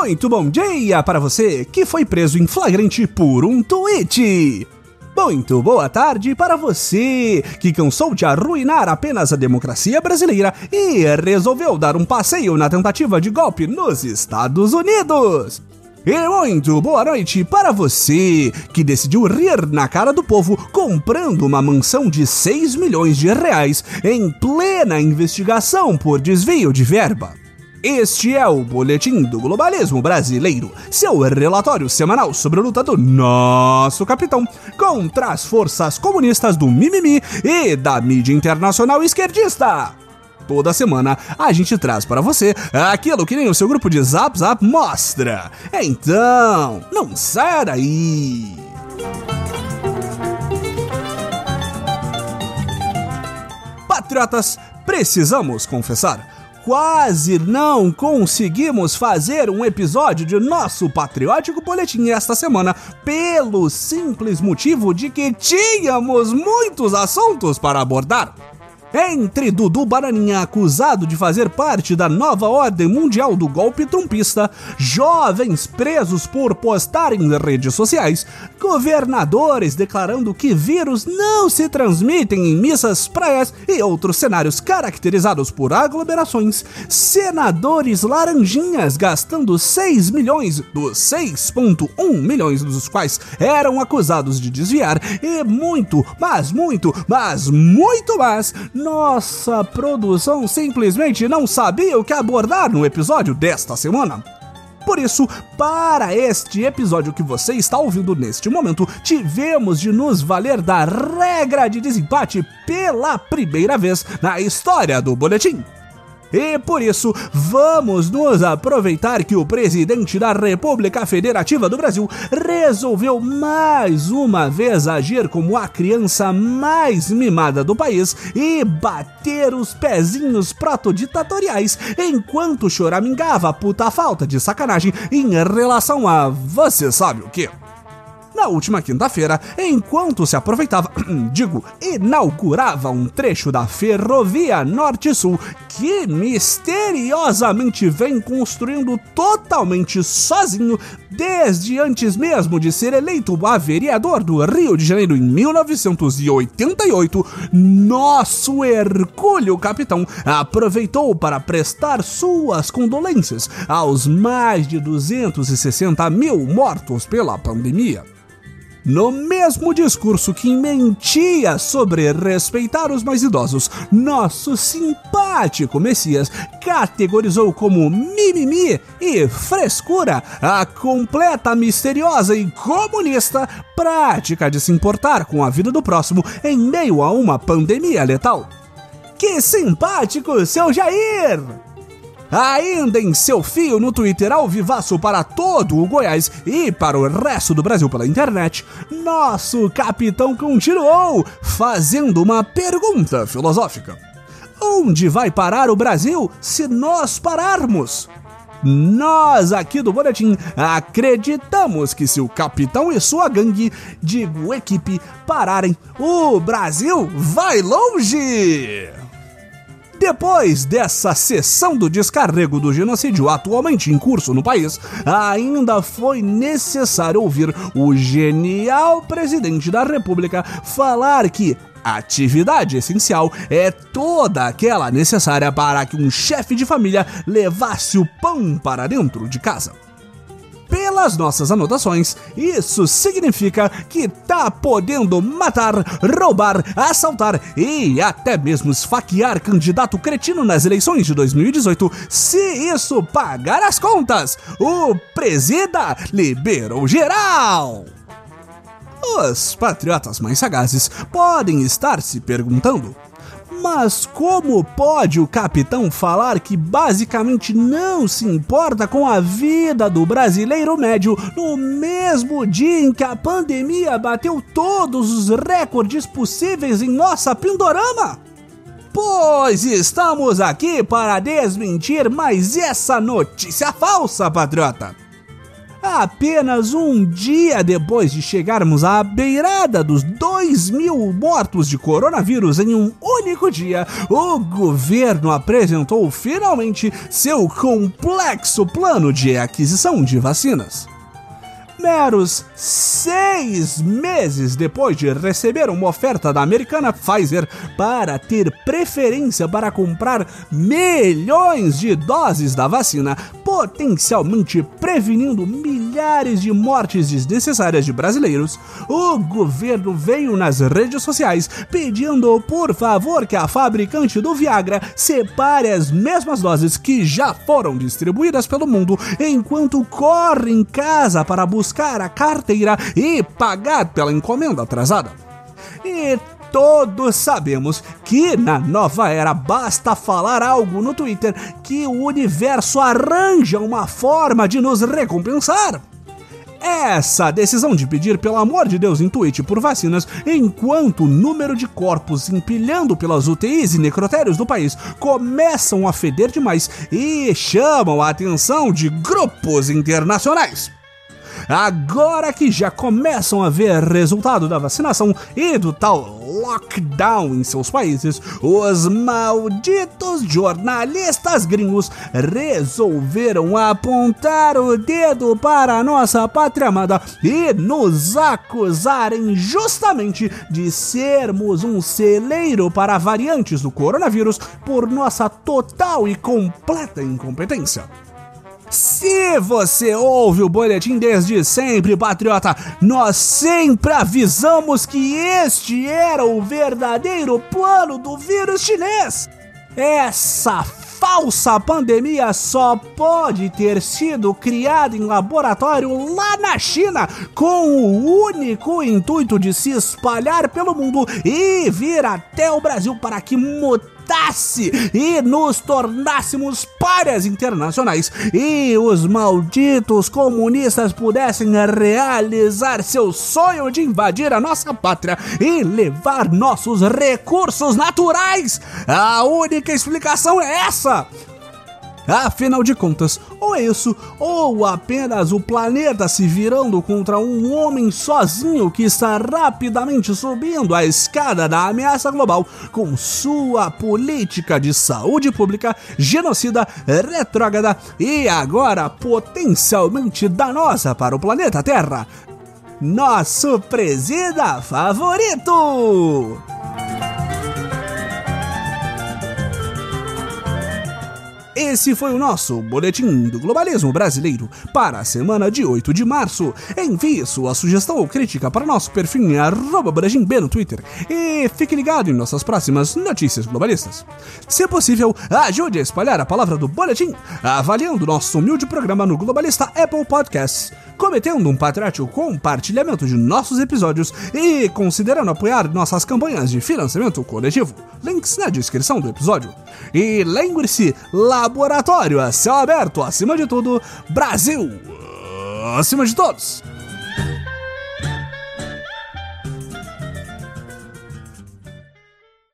Muito bom dia para você que foi preso em flagrante por um tweet. Muito boa tarde para você que cansou de arruinar apenas a democracia brasileira e resolveu dar um passeio na tentativa de golpe nos Estados Unidos. E muito boa noite para você que decidiu rir na cara do povo comprando uma mansão de 6 milhões de reais em plena investigação por desvio de verba. Este é o Boletim do Globalismo Brasileiro, seu relatório semanal sobre a luta do nosso capitão contra as forças comunistas do mimimi e da mídia internacional esquerdista. Toda semana a gente traz para você aquilo que nem o seu grupo de Zap Zap mostra. Então, não sai daí! Patriotas, precisamos confessar quase não conseguimos fazer um episódio de nosso patriótico boletim esta semana, pelo simples motivo de que tínhamos muitos assuntos para abordar. Entre Dudu Bananinha, acusado de fazer parte da nova ordem mundial do golpe trumpista, jovens presos por postar em redes sociais, governadores declarando que vírus não se transmitem em missas, praias e outros cenários caracterizados por aglomerações, senadores laranjinhas gastando 6 milhões dos 6,1 milhões dos quais eram acusados de desviar, e muito, mas muito, mas muito mais nossa produção simplesmente não sabia o que abordar no episódio desta semana. Por isso, para este episódio que você está ouvindo neste momento, tivemos de nos valer da regra de desempate pela primeira vez na história do boletim. E por isso, vamos nos aproveitar que o presidente da República Federativa do Brasil resolveu mais uma vez agir como a criança mais mimada do país e bater os pezinhos protoditatoriais enquanto choramingava puta falta de sacanagem em relação a você sabe o que na última quinta-feira, enquanto se aproveitava, digo, inaugurava um trecho da ferrovia Norte-Sul que misteriosamente vem construindo totalmente sozinho desde antes mesmo de ser eleito a vereador do Rio de Janeiro em 1988, nosso Hercúleo Capitão aproveitou para prestar suas condolências aos mais de 260 mil mortos pela pandemia. No mesmo discurso que mentia sobre respeitar os mais idosos, nosso simpático Messias categorizou como mimimi e frescura a completa, misteriosa e comunista prática de se importar com a vida do próximo em meio a uma pandemia letal. Que simpático, seu Jair! Ainda em seu fio no Twitter ao vivaço para todo o Goiás e para o resto do Brasil pela internet, nosso capitão continuou fazendo uma pergunta filosófica. Onde vai parar o Brasil se nós pararmos? Nós aqui do Boletim acreditamos que se o capitão e sua gangue, digo equipe, pararem, o Brasil vai longe! Depois dessa sessão do descarrego do genocídio atualmente em curso no país, ainda foi necessário ouvir o genial presidente da República falar que atividade essencial é toda aquela necessária para que um chefe de família levasse o pão para dentro de casa pelas nossas anotações, isso significa que tá podendo matar, roubar, assaltar e até mesmo esfaquear candidato cretino nas eleições de 2018 se isso pagar as contas. O presida liberou geral! Os patriotas mais sagazes podem estar se perguntando mas como pode o capitão falar que basicamente não se importa com a vida do brasileiro médio no mesmo dia em que a pandemia bateu todos os recordes possíveis em nossa Pindorama? Pois estamos aqui para desmentir mais essa notícia falsa, patriota. Apenas um dia depois de chegarmos à beirada dos 2 mil mortos de coronavírus em um único dia, o governo apresentou finalmente seu complexo plano de aquisição de vacinas. Meros seis meses depois de receber uma oferta da americana Pfizer para ter preferência para comprar milhões de doses da vacina, potencialmente prevenindo milhares de mortes desnecessárias de brasileiros, o governo veio nas redes sociais pedindo por favor que a fabricante do Viagra separe as mesmas doses que já foram distribuídas pelo mundo enquanto corre em casa para buscar a carteira e pagar pela encomenda atrasada. E todos sabemos que na nova era basta falar algo no Twitter que o universo arranja uma forma de nos recompensar. Essa decisão de pedir pelo amor de Deus em tweet por vacinas, enquanto o número de corpos empilhando pelas UTIs e necrotérios do país começam a feder demais e chamam a atenção de grupos internacionais. Agora que já começam a ver resultado da vacinação e do tal lockdown em seus países, os malditos jornalistas gringos resolveram apontar o dedo para a nossa pátria amada e nos acusarem justamente de sermos um celeiro para variantes do coronavírus por nossa total e completa incompetência. Se você ouve o boletim desde sempre, patriota, nós sempre avisamos que este era o verdadeiro plano do vírus chinês. Essa falsa pandemia só pode ter sido criada em laboratório lá na China, com o único intuito de se espalhar pelo mundo e vir até o Brasil para que e nos tornássemos párias internacionais e os malditos comunistas pudessem realizar seu sonho de invadir a nossa pátria e levar nossos recursos naturais. A única explicação é essa. Afinal de contas, ou é isso, ou apenas o planeta se virando contra um homem sozinho que está rapidamente subindo a escada da ameaça global com sua política de saúde pública genocida, retrógrada e agora potencialmente danosa para o planeta Terra. Nosso presida favorito! Esse foi o nosso Boletim do Globalismo Brasileiro para a semana de 8 de março. Envie sua sugestão ou crítica para nosso perfil em BrajimB no Twitter e fique ligado em nossas próximas notícias globalistas. Se possível, ajude a espalhar a palavra do Boletim, avaliando nosso humilde programa no Globalista Apple Podcasts cometendo um patriótico compartilhamento de nossos episódios e considerando apoiar nossas campanhas de financiamento coletivo. Links na descrição do episódio. E lembre-se, laboratório a céu aberto, acima de tudo, Brasil acima de todos!